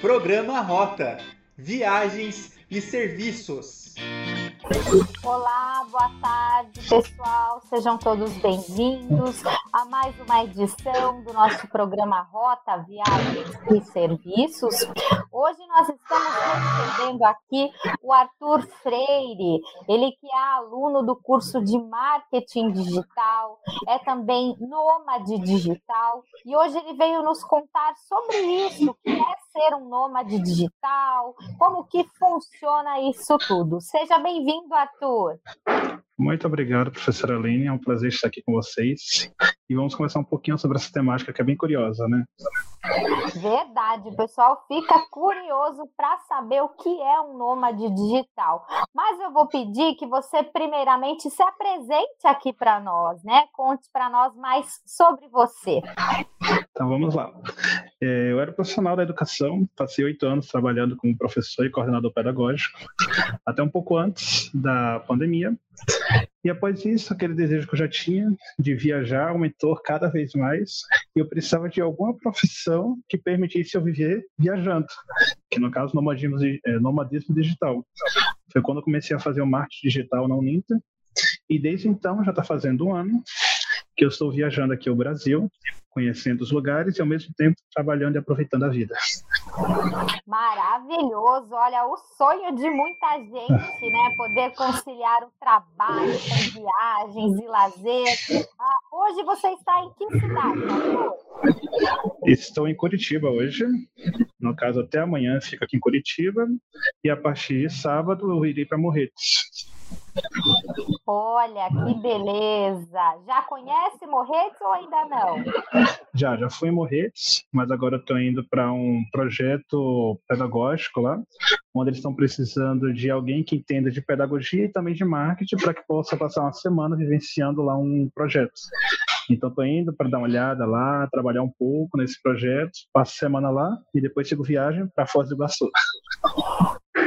Programa Rota Viagens e Serviços. Olá, boa tarde, pessoal. Sejam todos bem-vindos a mais uma edição do nosso programa Rota Viagens e Serviços. Hoje nós estamos recebendo aqui o Arthur Freire, ele que é aluno do curso de Marketing Digital, é também nômade digital e hoje ele veio nos contar sobre isso, que é ser um nômade digital, como que funciona isso tudo. Seja bem-vindo, Arthur. Muito obrigado, professora Aline. É um prazer estar aqui com vocês. E vamos conversar um pouquinho sobre essa temática que é bem curiosa, né? Verdade, o pessoal fica curioso para saber o que é um nômade digital. Mas eu vou pedir que você, primeiramente, se apresente aqui para nós, né? Conte para nós mais sobre você. Então vamos lá. É, eu era profissional da educação, passei oito anos trabalhando como professor e coordenador pedagógico, até um pouco antes da pandemia. E após isso, aquele desejo que eu já tinha de viajar aumentou cada vez mais e eu precisava de alguma profissão que permitisse eu viver viajando, que no caso nomadismo, é, nomadismo digital. Foi quando eu comecei a fazer o marketing digital na Uninter e desde então, já está fazendo um ano, que eu estou viajando aqui ao Brasil, conhecendo os lugares e ao mesmo tempo trabalhando e aproveitando a vida. Maravilhoso! Olha, o sonho de muita gente, né? Poder conciliar o trabalho com viagens e lazer. Ah, hoje você está em que cidade, Arthur? Estou em Curitiba hoje. No caso, até amanhã fico aqui em Curitiba. E a partir de sábado eu irei para Morretes. Olha, que beleza! Já conhece Morretes ou ainda não? Já, já fui em Morretes, mas agora estou indo para um projeto pedagógico lá, onde eles estão precisando de alguém que entenda de pedagogia e também de marketing para que possa passar uma semana vivenciando lá um projeto. Então, estou indo para dar uma olhada lá, trabalhar um pouco nesse projeto, passo semana lá e depois sigo viagem para Foz do Iguaçu.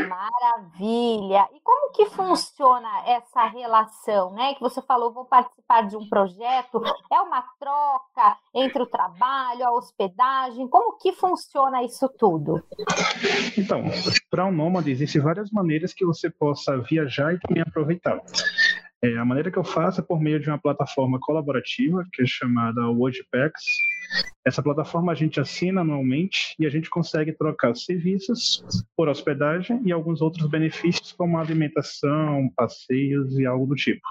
Maravilha! E como que funciona essa relação, né? Que você falou, vou participar de um projeto, é uma troca entre o trabalho, a hospedagem, como que funciona isso tudo? Então, para um nômade existem várias maneiras que você possa viajar e também aproveitar. É, a maneira que eu faço é por meio de uma plataforma colaborativa que é chamada WordPax. Essa plataforma a gente assina anualmente e a gente consegue trocar serviços por hospedagem e alguns outros benefícios como alimentação, passeios e algo do tipo.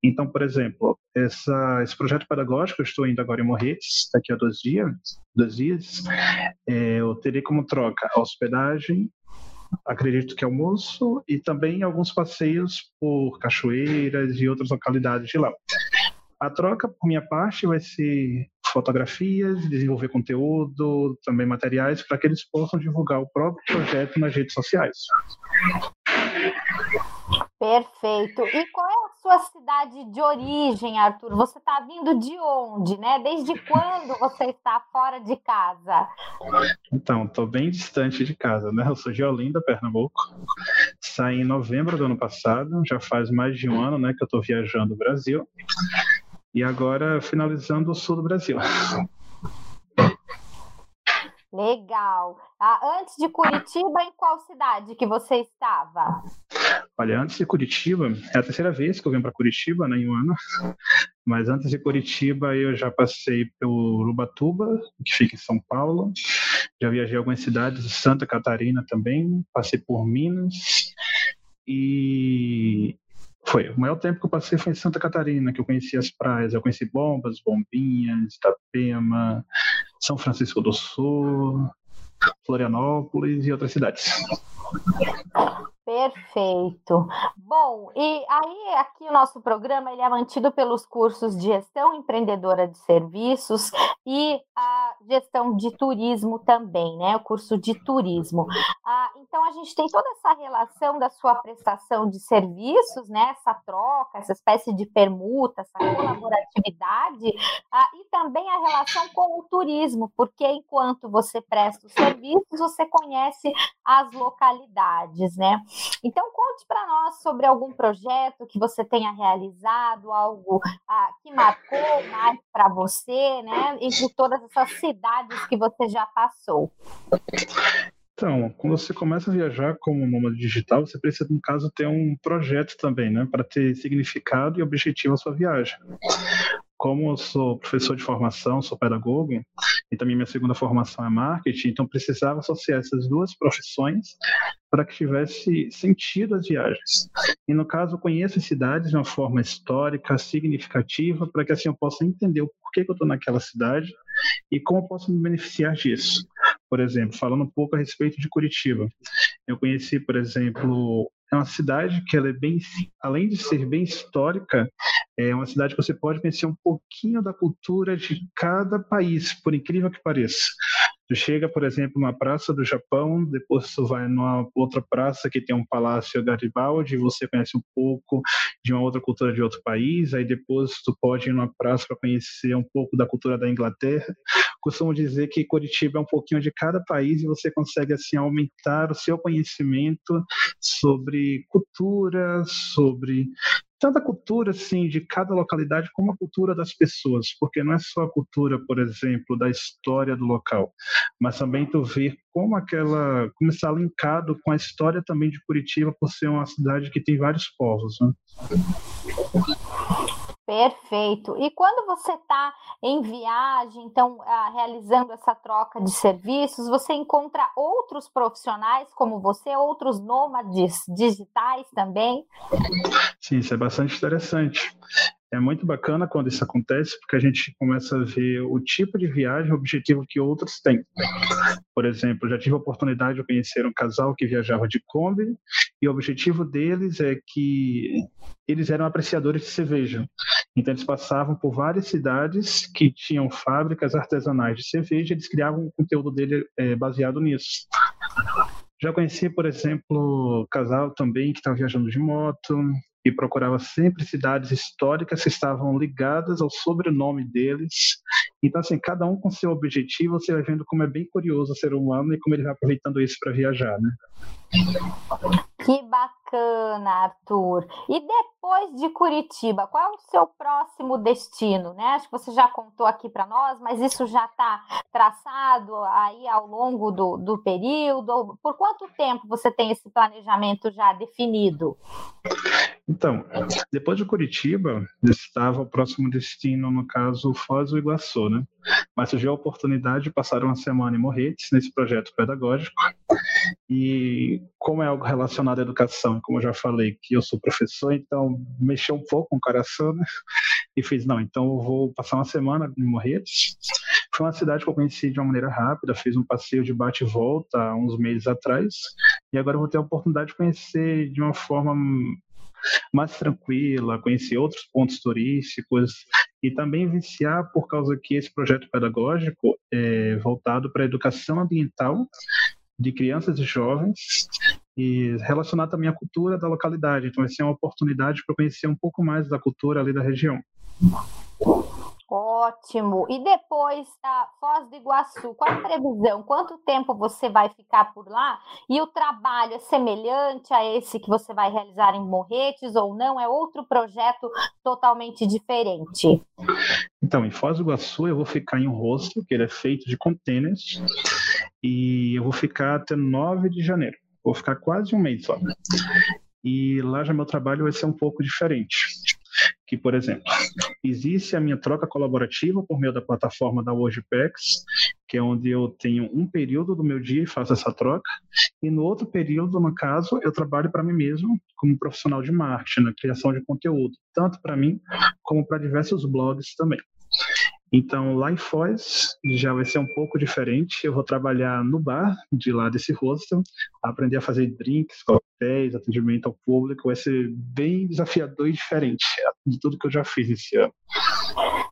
Então, por exemplo, essa, esse projeto pedagógico, eu estou indo agora em Morretes, daqui a dois dias, dois dias é, eu terei como troca hospedagem acredito que almoço, e também alguns passeios por cachoeiras e outras localidades de lá. A troca, por minha parte, vai ser fotografias, desenvolver conteúdo, também materiais, para que eles possam divulgar o próprio projeto nas redes sociais. Perfeito. E qual é sua cidade de origem, Arthur? Você está vindo de onde, né? Desde quando você está fora de casa? Então, estou bem distante de casa, né? Eu sou de Olinda, Pernambuco. Saí em novembro do ano passado, já faz mais de um ano, né, que eu estou viajando o Brasil. E agora finalizando o sul do Brasil. Legal. Ah, antes de Curitiba, em qual cidade que você estava? Olha, antes de Curitiba, é a terceira vez que eu venho para Curitiba, né, em um ano. Mas antes de Curitiba, eu já passei pelo Ubatuba, que fica em São Paulo. Já viajei algumas cidades de Santa Catarina também. Passei por Minas. E foi. O maior tempo que eu passei foi em Santa Catarina, que eu conheci as praias. Eu conheci Bombas, Bombinhas, Itapema, São Francisco do Sul, Florianópolis e outras cidades. Perfeito. Bom, e aí aqui o nosso programa ele é mantido pelos cursos de gestão empreendedora de serviços e a gestão de turismo também, né? O curso de turismo. Ah, então a gente tem toda essa relação da sua prestação de serviços, né? Essa troca, essa espécie de permuta, essa colaboratividade, ah, e também a relação com o turismo, porque enquanto você presta os serviços, você conhece as localidades, né? Então, conte para nós sobre algum projeto que você tenha realizado, algo ah, que marcou mais para você, né? Entre todas essas cidades que você já passou? Então, quando você começa a viajar como nômade digital, você precisa, no caso, ter um projeto também, né, para ter significado e objetivo a sua viagem como eu sou professor de formação, sou pedagogo, e também minha segunda formação é marketing, então precisava associar essas duas profissões para que tivesse sentido as viagens. E no caso, conheço as cidades de uma forma histórica, significativa, para que assim eu possa entender o porquê que eu estou naquela cidade e como eu posso me beneficiar disso. Por exemplo, falando um pouco a respeito de Curitiba. Eu conheci, por exemplo, é uma cidade que ela é bem, além de ser bem histórica, é uma cidade que você pode conhecer um pouquinho da cultura de cada país, por incrível que pareça. Tu chega, por exemplo, numa praça do Japão, depois tu vai numa outra praça que tem um palácio Garibaldi, você conhece um pouco de uma outra cultura de outro país, aí depois tu pode ir numa praça para conhecer um pouco da cultura da Inglaterra. Costumo dizer que Curitiba é um pouquinho de cada país e você consegue assim aumentar o seu conhecimento sobre cultura, sobre tanto a cultura assim de cada localidade como a cultura das pessoas, porque não é só a cultura, por exemplo, da história do local, mas também tu ver como aquela como está linkado com a história também de Curitiba por ser uma cidade que tem vários povos. Né? Perfeito. E quando você está em viagem, então ah, realizando essa troca de serviços, você encontra outros profissionais como você, outros nômades digitais também? Sim, isso é bastante interessante. É muito bacana quando isso acontece, porque a gente começa a ver o tipo de viagem, o objetivo que outros têm. Por exemplo, já tive a oportunidade de conhecer um casal que viajava de Kombi, e o objetivo deles é que eles eram apreciadores de cerveja. Então, eles passavam por várias cidades que tinham fábricas artesanais de cerveja, eles criavam o conteúdo dele é, baseado nisso. Já conheci, por exemplo, casal também que estava viajando de moto, e procurava sempre cidades históricas que estavam ligadas ao sobrenome deles. Então, assim, cada um com seu objetivo, você vai vendo como é bem curioso o ser humano e como ele vai aproveitando isso para viajar, né? Que bacana, Arthur. E depois de Curitiba, qual é o seu próximo destino? Né? Acho que você já contou aqui para nós, mas isso já está traçado aí ao longo do, do período. Por quanto tempo você tem esse planejamento já definido? Então, depois de Curitiba, estava o próximo destino, no caso, Foz do Iguaçu, né? Mas surgiu a oportunidade de passar uma semana em Morretes, nesse projeto pedagógico. E como é algo relacionado à educação, como eu já falei, que eu sou professor, então mexeu um pouco com o coração, né? E fiz, não, então eu vou passar uma semana em Morretes. Foi uma cidade que eu conheci de uma maneira rápida, fiz um passeio de bate e volta uns meses atrás, e agora eu vou ter a oportunidade de conhecer de uma forma mais tranquila, conhecer outros pontos turísticos e também viciar por causa que esse projeto pedagógico é voltado para a educação ambiental de crianças e jovens e relacionar também a cultura da localidade. Então, vai ser uma oportunidade para conhecer um pouco mais da cultura ali da região. Ótimo. E depois, a Foz do Iguaçu, qual a previsão? Quanto tempo você vai ficar por lá? E o trabalho é semelhante a esse que você vai realizar em Morretes ou não? É outro projeto totalmente diferente? Então, em Foz do Iguaçu eu vou ficar em um rosto, que ele é feito de contêineres, e eu vou ficar até 9 de janeiro. Vou ficar quase um mês só. E lá já meu trabalho vai ser um pouco diferente que, por exemplo, existe a minha troca colaborativa por meio da plataforma da WordPax, que é onde eu tenho um período do meu dia e faço essa troca, e no outro período, no caso, eu trabalho para mim mesmo como profissional de marketing, na criação de conteúdo, tanto para mim como para diversos blogs também. Então, lá em Foz já vai ser um pouco diferente. Eu vou trabalhar no bar de lá desse hostel, aprender a fazer drinks, coquetéis, atendimento ao público. Vai ser bem desafiador e diferente de tudo que eu já fiz esse ano.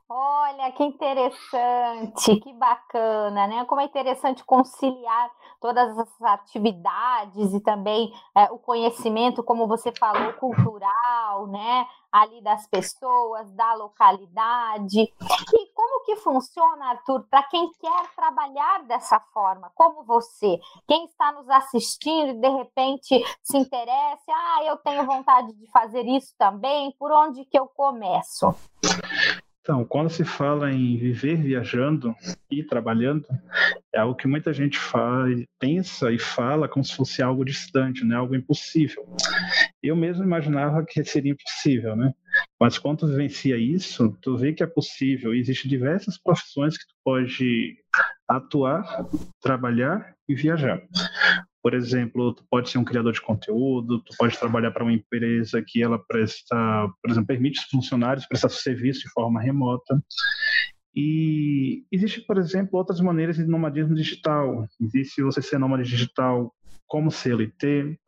Olha, que interessante, que bacana, né? Como é interessante conciliar todas essas atividades e também é, o conhecimento, como você falou, cultural, né? Ali das pessoas, da localidade. E como que funciona, Arthur, para quem quer trabalhar dessa forma, como você? Quem está nos assistindo e de repente se interessa, ah, eu tenho vontade de fazer isso também, por onde que eu começo? Então, quando se fala em viver viajando e trabalhando, é algo que muita gente faz, pensa e fala como se fosse algo distante, né? algo impossível. Eu mesmo imaginava que seria impossível, né? Mas quando tu vivencia isso, tu vê que é possível. Existem diversas profissões que tu pode atuar, trabalhar e viajar. Por exemplo, tu pode ser um criador de conteúdo, tu pode trabalhar para uma empresa que ela presta, por exemplo, permite os funcionários prestar serviço de forma remota. E existe, por exemplo, outras maneiras de nomadismo digital. Existe você ser nômade digital como CLT,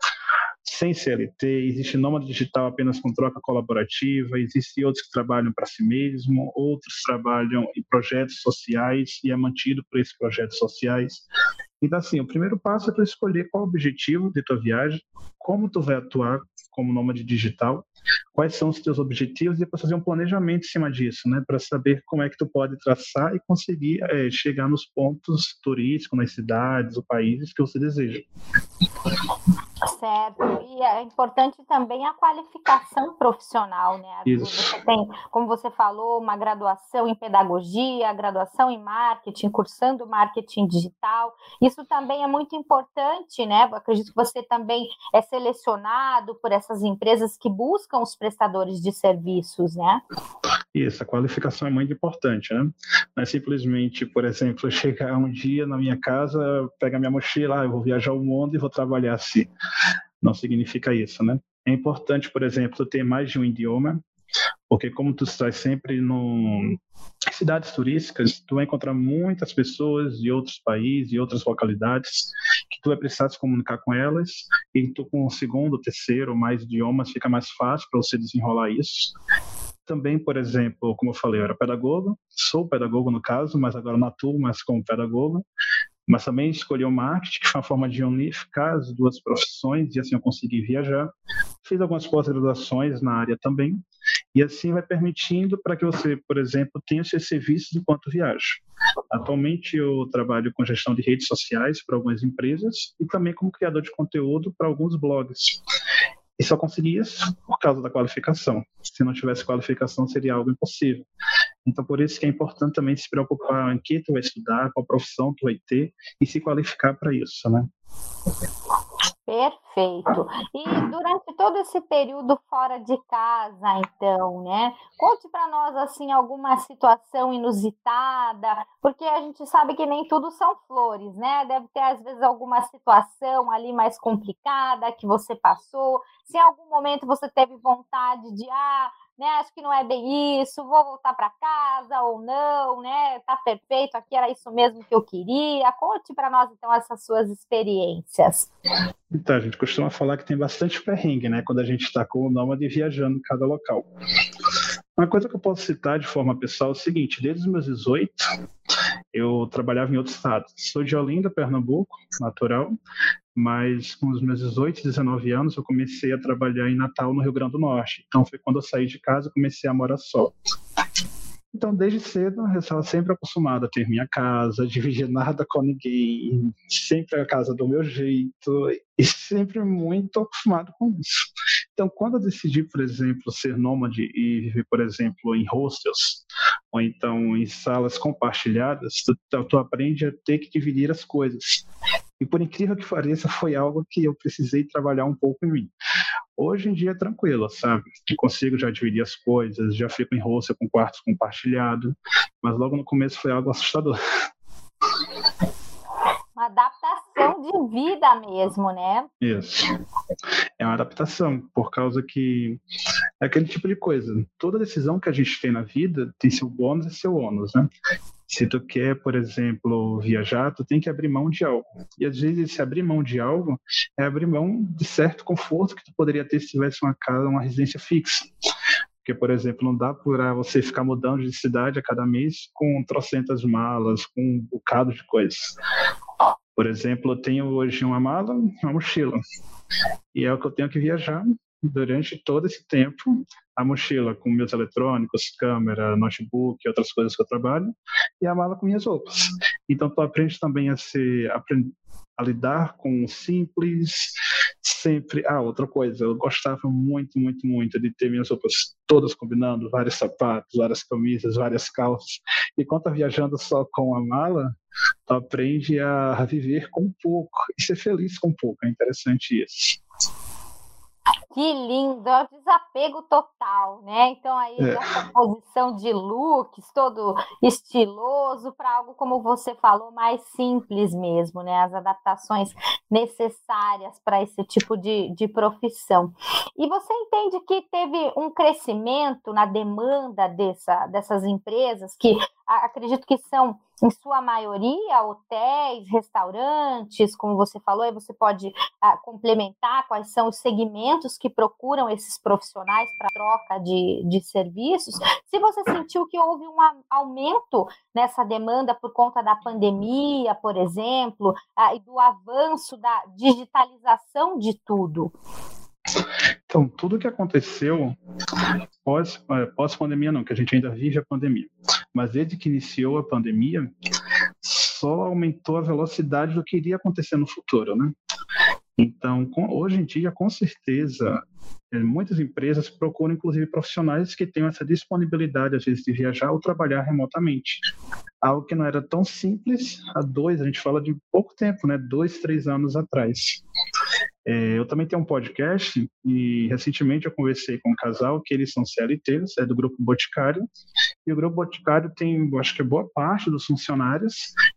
sem CLT, existe nômade digital apenas com troca colaborativa, existem outros que trabalham para si mesmo, outros trabalham em projetos sociais e é mantido por esses projetos sociais. Então, assim, o primeiro passo é tu escolher qual o objetivo de tua viagem, como tu vai atuar como nômade digital, quais são os teus objetivos e depois fazer um planejamento em cima disso, né, para saber como é que tu pode traçar e conseguir é, chegar nos pontos turísticos, nas cidades ou países que você deseja. Certo, e é importante também a qualificação profissional, né? Isso. Você tem, como você falou, uma graduação em pedagogia, graduação em marketing, cursando marketing digital. Isso também é muito importante, né? Eu acredito que você também é selecionado por essas empresas que buscam os prestadores de serviços, né? Isso, a qualificação é muito importante, né? Não é simplesmente, por exemplo, chegar um dia na minha casa, pegar minha mochila, ah, eu vou viajar o mundo e vou trabalhar assim. Não significa isso, né? É importante, por exemplo, ter mais de um idioma, porque como tu estás sempre no cidades turísticas, tu vai encontrar muitas pessoas de outros países, de outras localidades, que tu vai precisar se comunicar com elas, e tu com o segundo, terceiro, mais idiomas, fica mais fácil para você desenrolar isso. Também, por exemplo, como eu falei, eu era pedagogo, sou pedagogo no caso, mas agora não atuo mais como pedagogo, mas também escolhi o marketing, que foi uma forma de unificar as duas profissões, e assim eu consegui viajar. Fiz algumas pós-graduações na área também, e assim vai permitindo para que você, por exemplo, tenha seus serviços enquanto viaja. Atualmente eu trabalho com gestão de redes sociais para algumas empresas e também como criador de conteúdo para alguns blogs. E só consegui isso por causa da qualificação. Se não tivesse qualificação, seria algo impossível. Então, por isso que é importante também se preocupar em que tu vai estudar, qual profissão tu vai ter e se qualificar para isso, né? Perfeito. E durante todo esse período fora de casa, então, né? Conte para nós assim alguma situação inusitada, porque a gente sabe que nem tudo são flores, né? Deve ter às vezes alguma situação ali mais complicada que você passou. Se em algum momento você teve vontade de ah, né? Acho que não é bem isso, vou voltar para casa ou não, né? Tá perfeito, aqui era isso mesmo que eu queria. Conte para nós então essas suas experiências. Então, a gente costuma falar que tem bastante perrengue, né? Quando a gente está com o nômade viajando em cada local. Uma coisa que eu posso citar de forma pessoal é o seguinte: desde os meus 18, eu trabalhava em outro estado. Sou de Olinda, Pernambuco, natural, mas com os meus 18, 19 anos eu comecei a trabalhar em Natal, no Rio Grande do Norte. Então foi quando eu saí de casa e comecei a morar só. Então, desde cedo, eu estava sempre acostumado a ter minha casa, dividir nada com ninguém, sempre a casa do meu jeito, e sempre muito acostumado com isso. Então, quando eu decidi, por exemplo, ser nômade e viver, por exemplo, em hostels, ou então em salas compartilhadas, tu, tu aprende a ter que dividir as coisas. E por incrível que pareça, foi algo que eu precisei trabalhar um pouco em mim. Hoje em dia é tranquilo, sabe? Eu consigo já dividir as coisas, já fico em roça com quartos compartilhados, mas logo no começo foi algo assustador. Uma adaptação de vida mesmo, né? Isso. É uma adaptação, por causa que é aquele tipo de coisa. Toda decisão que a gente tem na vida tem seu bônus e seu ônus, né? Se tu quer, por exemplo, viajar, tu tem que abrir mão de algo. E às vezes se abrir mão de algo é abrir mão de certo conforto que tu poderia ter se tivesse uma casa, uma residência fixa. Porque, por exemplo, não dá para você ficar mudando de cidade a cada mês com trocentas malas, com um bocado de coisas. Por exemplo, eu tenho hoje uma mala uma mochila. E é o que eu tenho que viajar durante todo esse tempo a mochila com meus eletrônicos, câmera, notebook, outras coisas que eu trabalho, e a mala com minhas roupas. Então tu aprende também a ser a lidar com o simples, sempre. Ah, outra coisa, eu gostava muito, muito, muito de ter minhas roupas todas combinando, vários sapatos, várias camisas, várias calças. E quando tá viajando só com a mala, tu aprende a viver com pouco e ser feliz com pouco. É interessante isso. Que lindo, é o desapego total, né? Então aí é. essa posição de looks todo estiloso para algo como você falou mais simples mesmo, né? As adaptações necessárias para esse tipo de, de profissão. E você entende que teve um crescimento na demanda dessa, dessas empresas que acredito que são em sua maioria, hotéis, restaurantes, como você falou, aí você pode ah, complementar quais são os segmentos que procuram esses profissionais para troca de, de serviços. Se você sentiu que houve um aumento nessa demanda por conta da pandemia, por exemplo, ah, e do avanço da digitalização de tudo. Então, tudo que aconteceu pós, é, pós pandemia não, que a gente ainda vive a pandemia, mas desde que iniciou a pandemia, só aumentou a velocidade do que iria acontecer no futuro, né? Então, com, hoje em dia, com certeza, é, muitas empresas procuram, inclusive, profissionais que tenham essa disponibilidade, às vezes, de viajar ou trabalhar remotamente. Algo que não era tão simples há dois, a gente fala de pouco tempo, né? Dois, três anos atrás. É, eu também tenho um podcast e recentemente eu conversei com um casal que eles são CLTs, é do Grupo Boticário, e o Grupo Boticário tem, acho que boa parte dos funcionários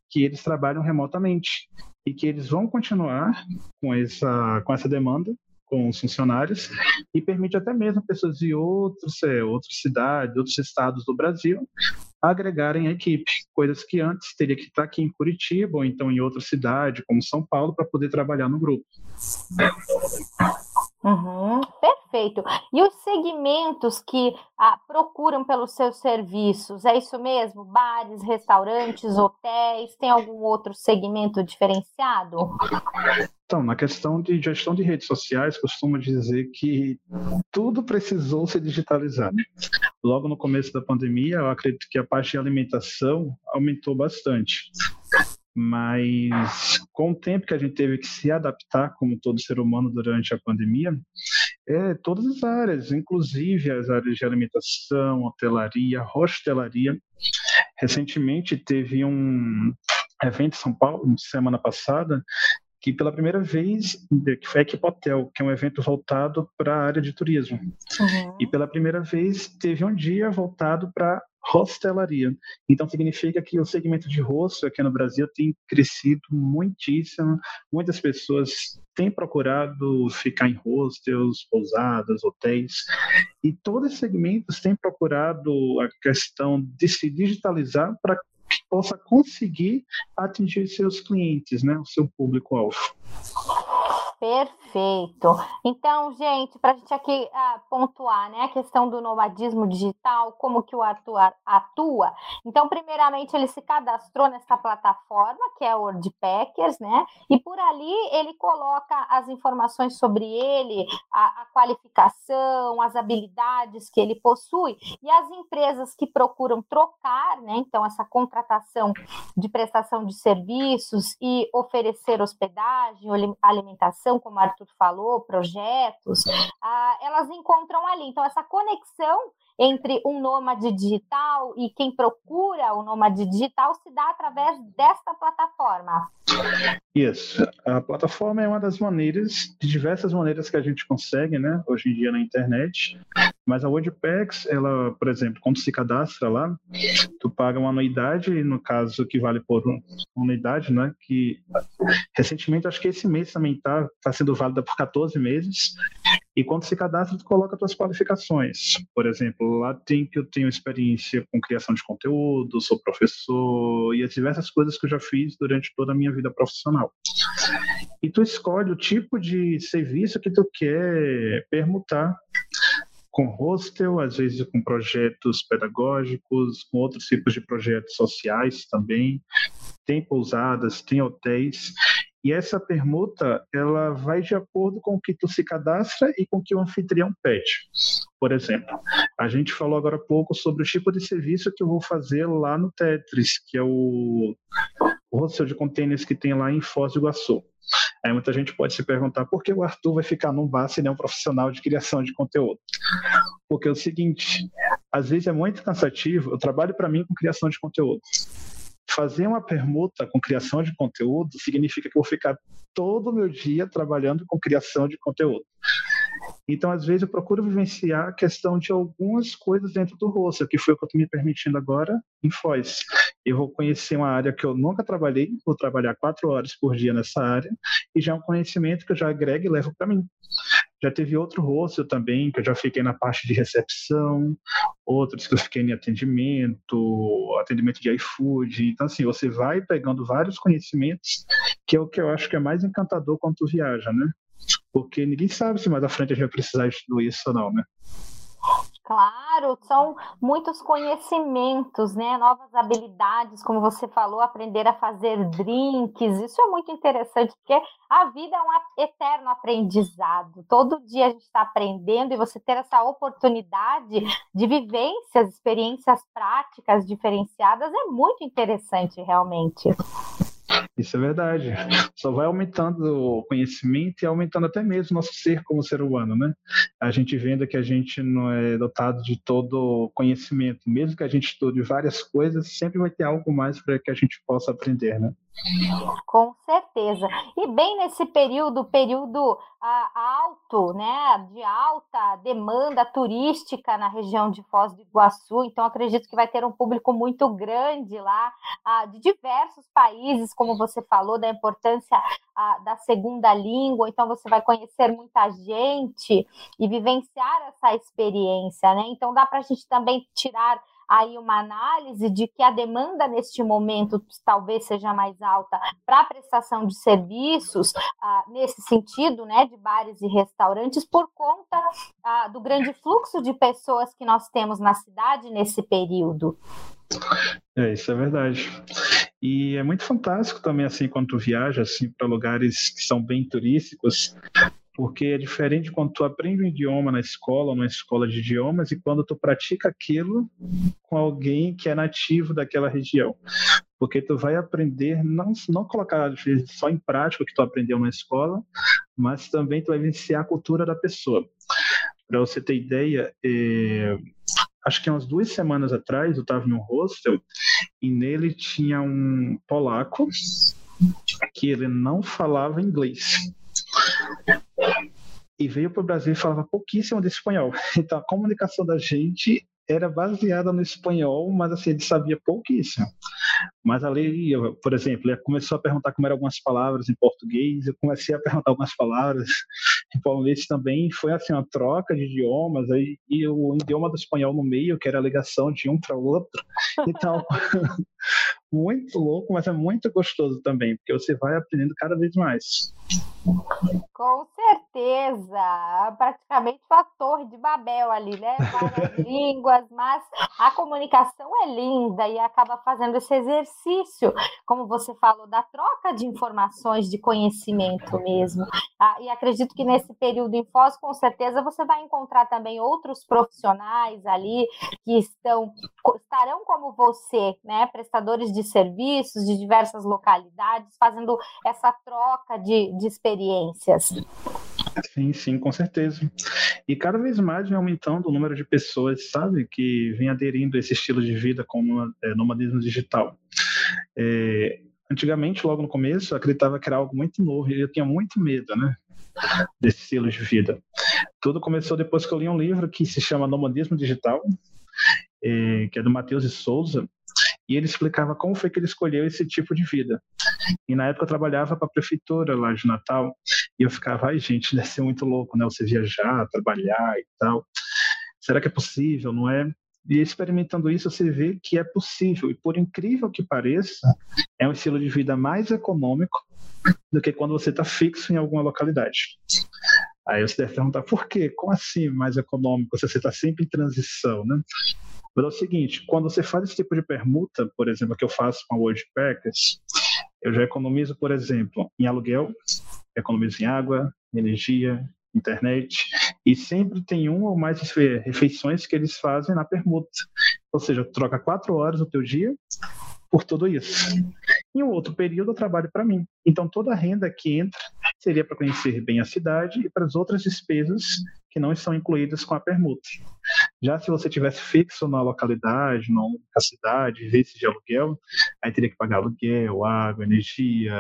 que eles trabalham remotamente e que eles vão continuar com essa, com essa demanda com os funcionários e permite até mesmo pessoas de outros, é, outras cidades, outros estados do Brasil agregarem a equipe, coisas que antes teria que estar aqui em Curitiba ou então em outra cidade, como São Paulo, para poder trabalhar no grupo. Uhum, perfeito. E os segmentos que ah, procuram pelos seus serviços, é isso mesmo? Bares, restaurantes, hotéis, tem algum outro segmento diferenciado? Então, na questão de gestão de redes sociais, costumo dizer que tudo precisou ser digitalizado. Logo no começo da pandemia, eu acredito que a parte de alimentação aumentou bastante mas com o tempo que a gente teve que se adaptar, como todo ser humano, durante a pandemia, é, todas as áreas, inclusive as áreas de alimentação, hotelaria, hostelaria. Recentemente teve um evento em São Paulo, semana passada, que pela primeira vez, que foi a Equipe Hotel, que é um evento voltado para a área de turismo. Uhum. E pela primeira vez teve um dia voltado para hostelaria. Então significa que o segmento de hostel aqui no Brasil tem crescido muitíssimo. Muitas pessoas têm procurado ficar em hostels, pousadas, hotéis, e todos os segmentos têm procurado a questão de se digitalizar para que possa conseguir atingir seus clientes, né, o seu público-alvo. Perfeito. Então, gente, para a gente aqui ah, pontuar né, a questão do nomadismo digital, como que o Arthur atua. Então, primeiramente, ele se cadastrou nessa plataforma, que é o WordPackers, né? E por ali ele coloca as informações sobre ele, a, a qualificação, as habilidades que ele possui. E as empresas que procuram trocar, né? Então, essa contratação de prestação de serviços e oferecer hospedagem, alimentação como o Arthur falou, projetos, ah, elas encontram ali. Então, essa conexão entre um nômade digital e quem procura o nômade digital se dá através desta plataforma. Isso. A plataforma é uma das maneiras, de diversas maneiras que a gente consegue, né, hoje em dia na internet. Mas a WordPax, ela, por exemplo, quando se cadastra lá, tu paga uma anuidade, no caso que vale por uma anuidade, né, que recentemente, acho que esse mês também está tá sendo válida por 14 meses. E quando se cadastra, tu coloca tuas qualificações. Por exemplo, lá tem que eu tenho experiência com criação de conteúdo, sou professor e as diversas coisas que eu já fiz durante toda a minha vida profissional. E tu escolhe o tipo de serviço que tu quer permutar com hostel, às vezes com projetos pedagógicos, com outros tipos de projetos sociais também. Tem pousadas, tem hotéis. E essa permuta, ela vai de acordo com o que tu se cadastra e com o que o anfitrião pede. Por exemplo, a gente falou agora há pouco sobre o tipo de serviço que eu vou fazer lá no Tetris, que é o, hostel de containers que tem lá em Foz do Iguaçu. Aí muita gente pode se perguntar por que o Arthur vai ficar num bar se nem um profissional de criação de conteúdo. Porque é o seguinte, às vezes é muito cansativo, eu trabalho para mim com criação de conteúdo. Fazer uma permuta com criação de conteúdo significa que eu vou ficar todo o meu dia trabalhando com criação de conteúdo. Então, às vezes, eu procuro vivenciar a questão de algumas coisas dentro do rosto, que foi o que eu estou me permitindo agora em Foz. Eu vou conhecer uma área que eu nunca trabalhei, vou trabalhar quatro horas por dia nessa área, e já é um conhecimento que eu já agrego e levo para mim. Já teve outro rosto também, que eu já fiquei na parte de recepção, outros que eu fiquei em atendimento, atendimento de iFood. Então, assim, você vai pegando vários conhecimentos, que é o que eu acho que é mais encantador quando tu viaja, né? Porque ninguém sabe se mais à frente a gente vai precisar de tudo isso ou não, né? Claro, são muitos conhecimentos, né? Novas habilidades, como você falou, aprender a fazer drinks. Isso é muito interessante, porque a vida é um eterno aprendizado. Todo dia a gente está aprendendo e você ter essa oportunidade de vivências, experiências práticas diferenciadas é muito interessante, realmente. Isso é verdade. Só vai aumentando o conhecimento e aumentando até mesmo nosso ser como ser humano, né? A gente vendo que a gente não é dotado de todo conhecimento, mesmo que a gente estude várias coisas, sempre vai ter algo mais para que a gente possa aprender, né? Com certeza. E bem nesse período, período ah, alto, né, de alta demanda turística na região de Foz do Iguaçu, então acredito que vai ter um público muito grande lá, ah, de diversos países, como você falou, da importância ah, da segunda língua, então você vai conhecer muita gente e vivenciar essa experiência, né? Então dá para a gente também tirar aí uma análise de que a demanda neste momento talvez seja mais alta para a prestação de serviços, ah, nesse sentido, né, de bares e restaurantes, por conta ah, do grande fluxo de pessoas que nós temos na cidade nesse período. É, isso é verdade. E é muito fantástico também, assim, quando tu viaja, assim, para lugares que são bem turísticos, porque é diferente quando tu aprende um idioma na escola, numa escola de idiomas, e quando tu pratica aquilo com alguém que é nativo daquela região. Porque tu vai aprender, não, não colocar só em prática o que tu aprendeu na escola, mas também tu vai vivenciar a cultura da pessoa. Para você ter ideia, é, acho que umas duas semanas atrás eu estava em um hostel e nele tinha um polaco que ele não falava inglês e veio para o Brasil e falava pouquíssimo de espanhol. Então a comunicação da gente era baseada no espanhol, mas assim, ele sabia pouquíssimo. Mas ali, eu, por exemplo, ele começou a perguntar como eram algumas palavras em português, eu comecei a perguntar algumas palavras em polonês também, foi assim uma troca de idiomas, aí, e o idioma do espanhol no meio, que era a ligação de um para o outro. Então, muito louco, mas é muito gostoso também, porque você vai aprendendo cada vez mais. Com certeza, praticamente uma torre de Babel ali, né? Várias línguas, mas a comunicação é linda e acaba fazendo esse exercício, como você falou, da troca de informações, de conhecimento mesmo. Ah, e acredito que nesse período em Foz, com certeza, você vai encontrar também outros profissionais ali que estão, estarão como você, né? Prestadores de serviços de diversas localidades, fazendo essa troca de, de experiências. Sim, sim, com certeza. E cada vez mais vem aumentando o número de pessoas, sabe, que vem aderindo a esse estilo de vida como é, nomadismo digital. É, antigamente, logo no começo, eu acreditava que era algo muito novo e eu tinha muito medo, né, desse estilo de vida. Tudo começou depois que eu li um livro que se chama Nomadismo Digital, é, que é do Matheus de Souza, e ele explicava como foi que ele escolheu esse tipo de vida. E na época eu trabalhava para a prefeitura lá de Natal, e eu ficava, ai gente, deve ser muito louco, né? Você viajar, trabalhar e tal. Será que é possível, não é? E experimentando isso, você vê que é possível. E por incrível que pareça, é um estilo de vida mais econômico do que quando você está fixo em alguma localidade. Aí você deve perguntar, por quê? Como assim mais econômico se você está sempre em transição, né? Mas é o seguinte, quando você faz esse tipo de permuta, por exemplo, que eu faço com a WordPackers, eu já economizo, por exemplo, em aluguel, economizo em água, energia, internet, e sempre tem uma ou mais refeições que eles fazem na permuta. Ou seja, troca quatro horas do teu dia por tudo isso. Em um outro período eu trabalho para mim. Então toda a renda que entra seria para conhecer bem a cidade e para as outras despesas que não estão incluídas com a permuta. Já se você tivesse fixo na localidade, na cidade, vivesse de aluguel, aí teria que pagar aluguel, água, energia,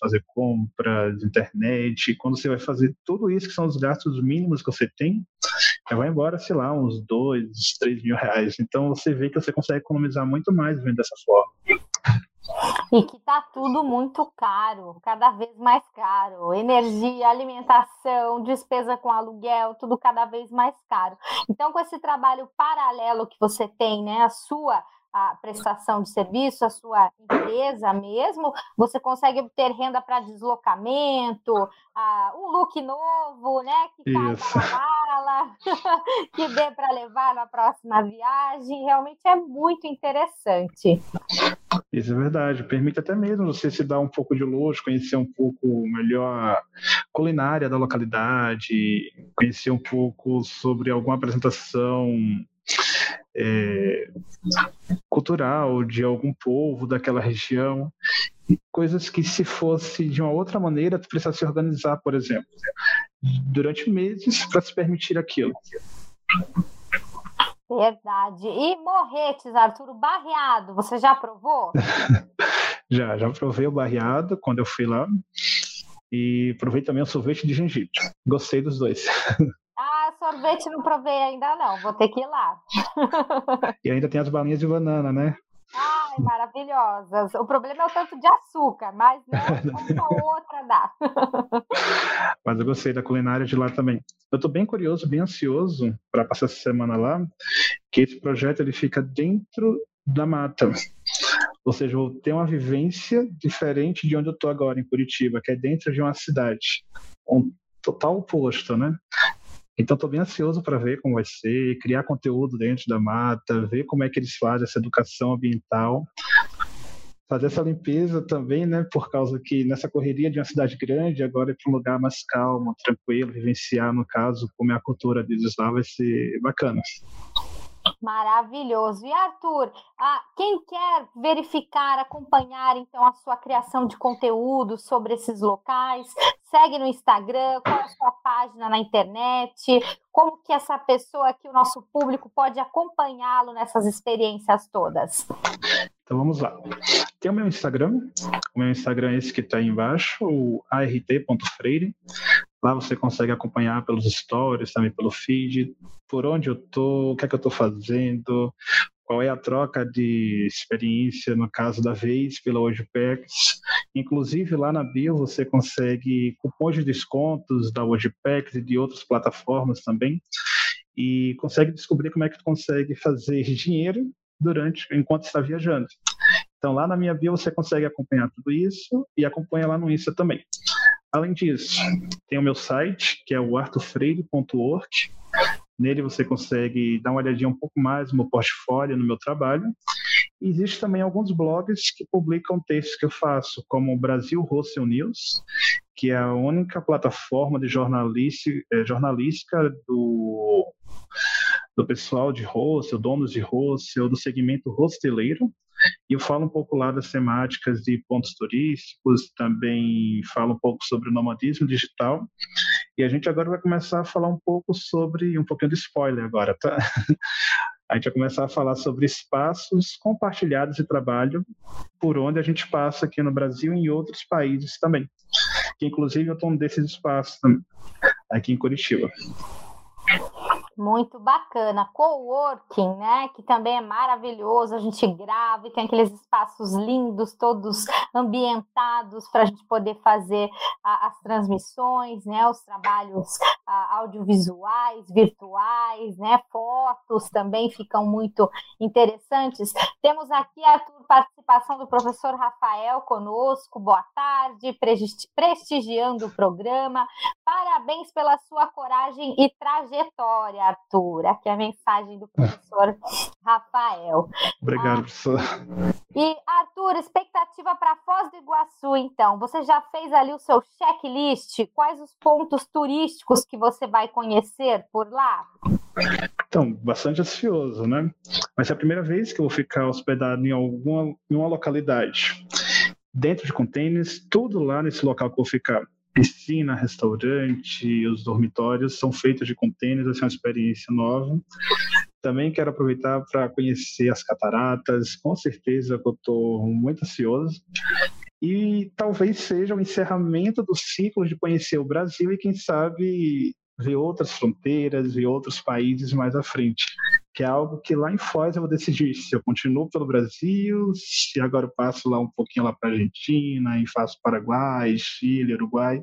fazer compras, internet. Quando você vai fazer tudo isso, que são os gastos mínimos que você tem, já vai embora, sei lá, uns dois, três mil reais. Então você vê que você consegue economizar muito mais vendo dessa forma. E que está tudo muito caro, cada vez mais caro. Energia, alimentação, despesa com aluguel, tudo cada vez mais caro. Então, com esse trabalho paralelo que você tem, né, a sua a prestação de serviço, a sua empresa mesmo, você consegue obter renda para deslocamento, a, um look novo, né? Que caiba na mala, que dê para levar na próxima viagem. Realmente é muito interessante. Isso é verdade. Permite até mesmo você se dar um pouco de luxo, conhecer um pouco melhor a culinária da localidade, conhecer um pouco sobre alguma apresentação é, cultural de algum povo daquela região, coisas que se fosse de uma outra maneira, tu precisasse se organizar, por exemplo, durante meses para se permitir aquilo. Verdade. E morretes, Arthur, barreado, você já provou? já, já provei o barreado quando eu fui lá. E provei também o sorvete de gengibre. Gostei dos dois. sorvete não provei ainda não, vou ter que ir lá. e ainda tem as balinhas de banana, né? Ai, maravilhosas. O problema é o tanto de açúcar, mas né, uma outra dá. mas eu gostei da culinária de lá também. Eu estou bem curioso, bem ansioso para passar essa semana lá, que esse projeto ele fica dentro da mata. Ou seja, vou ter uma vivência diferente de onde eu estou agora, em Curitiba, que é dentro de uma cidade. Um total oposto, né? Então, estou bem ansioso para ver como vai ser, criar conteúdo dentro da mata, ver como é que eles fazem essa educação ambiental. Fazer essa limpeza também, né? Por causa que nessa correria de uma cidade grande, agora ir para um lugar mais calmo, tranquilo, vivenciar, no caso, como é a cultura deles lá, vai ser bacana. Maravilhoso. E Arthur, quem quer verificar, acompanhar então a sua criação de conteúdo sobre esses locais, segue no Instagram, qual a sua página na internet, como que essa pessoa aqui, o nosso público, pode acompanhá-lo nessas experiências todas? Então vamos lá. Tem o meu Instagram, o meu Instagram é esse que está aí embaixo, o art.freire. Lá você consegue acompanhar pelos stories, também pelo feed, por onde eu tô, o que é que eu estou fazendo, qual é a troca de experiência no caso da vez pela Wordpacks. Inclusive lá na bio você consegue cupons de descontos da Wordpacks e de outras plataformas também e consegue descobrir como é que tu consegue fazer dinheiro durante enquanto está viajando. Então lá na minha bio você consegue acompanhar tudo isso e acompanha lá no Insta também. Além disso, tem o meu site, que é o artufreire.org. Nele você consegue dar uma olhadinha um pouco mais no meu portfólio, no meu trabalho. E existe também alguns blogs que publicam textos que eu faço, como o Brasil Russell News, que é a única plataforma de eh, jornalística do, do pessoal de hostel, donos de hostel, do segmento hosteleiro. E eu falo um pouco lá das temáticas de pontos turísticos, também falo um pouco sobre o nomadismo digital. E a gente agora vai começar a falar um pouco sobre, um pouquinho de spoiler agora, tá? A gente vai começar a falar sobre espaços compartilhados de trabalho por onde a gente passa aqui no Brasil e em outros países também. Que inclusive eu estou um desses espaços aqui em Curitiba. Muito bacana. Coworking, né? Que também é maravilhoso. A gente grava e tem aqueles espaços lindos, todos ambientados para a gente poder fazer a, as transmissões, né? Os trabalhos audiovisuais, virtuais, né? Fotos também ficam muito interessantes. Temos aqui a participação do professor Rafael conosco. Boa tarde, prestigiando o programa. Parabéns pela sua coragem e trajetória. Arthur. Aqui a mensagem do professor Rafael. Obrigado, ah, professor. E, Arthur, expectativa para Foz do Iguaçu, então. Você já fez ali o seu checklist? Quais os pontos turísticos que você vai conhecer por lá? Então, bastante ansioso, né? Mas é a primeira vez que eu vou ficar hospedado em alguma em uma localidade. Dentro de containers, tudo lá nesse local que eu vou ficar piscina, restaurante, os dormitórios são feitos de contêineres, essa é uma experiência nova. Também quero aproveitar para conhecer as cataratas, com certeza eu estou muito ansioso. E talvez seja o encerramento do ciclo de conhecer o Brasil e, quem sabe, ver outras fronteiras, ver outros países mais à frente. Que é algo que lá em Foz eu vou decidir se eu continuo pelo Brasil, se agora eu passo lá um pouquinho lá para Argentina e faço Paraguai, Chile, Uruguai.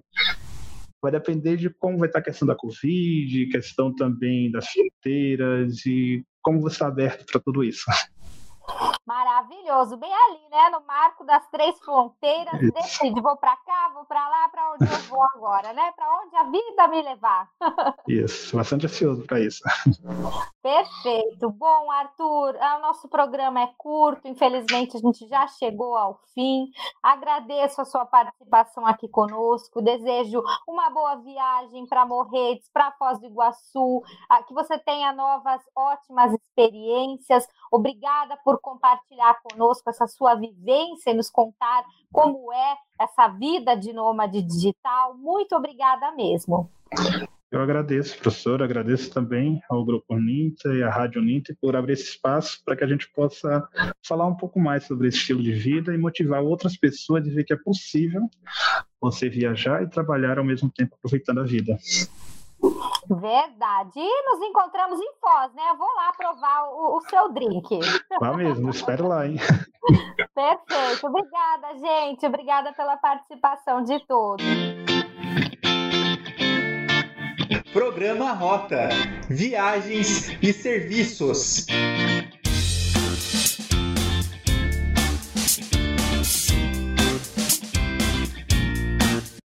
Vai depender de como vai estar a questão da Covid, questão também das fronteiras e como você está aberto para tudo isso. Maravilhoso, bem ali, né? No marco das três fronteiras, decide, vou para cá, vou para lá, para onde eu vou agora, né? Para onde a vida me levar. Isso, bastante ansioso para isso. Perfeito. Bom, Arthur, o nosso programa é curto, infelizmente a gente já chegou ao fim. Agradeço a sua participação aqui conosco. Desejo uma boa viagem para Morretes, para Foz do Iguaçu, que você tenha novas ótimas experiências. Obrigada por compartilhar conosco essa sua vivência e nos contar como é essa vida de nômade digital. Muito obrigada mesmo. Eu agradeço, professor, agradeço também ao Grupo Ninta e à Rádio Ninta por abrir esse espaço para que a gente possa falar um pouco mais sobre esse estilo de vida e motivar outras pessoas a ver que é possível você viajar e trabalhar ao mesmo tempo aproveitando a vida. Verdade. E nos encontramos em Foz, né? Eu vou lá provar o, o seu drink. Lá mesmo, espero lá, hein? Perfeito. Obrigada, gente. Obrigada pela participação de todos. Programa Rota: Viagens e Serviços.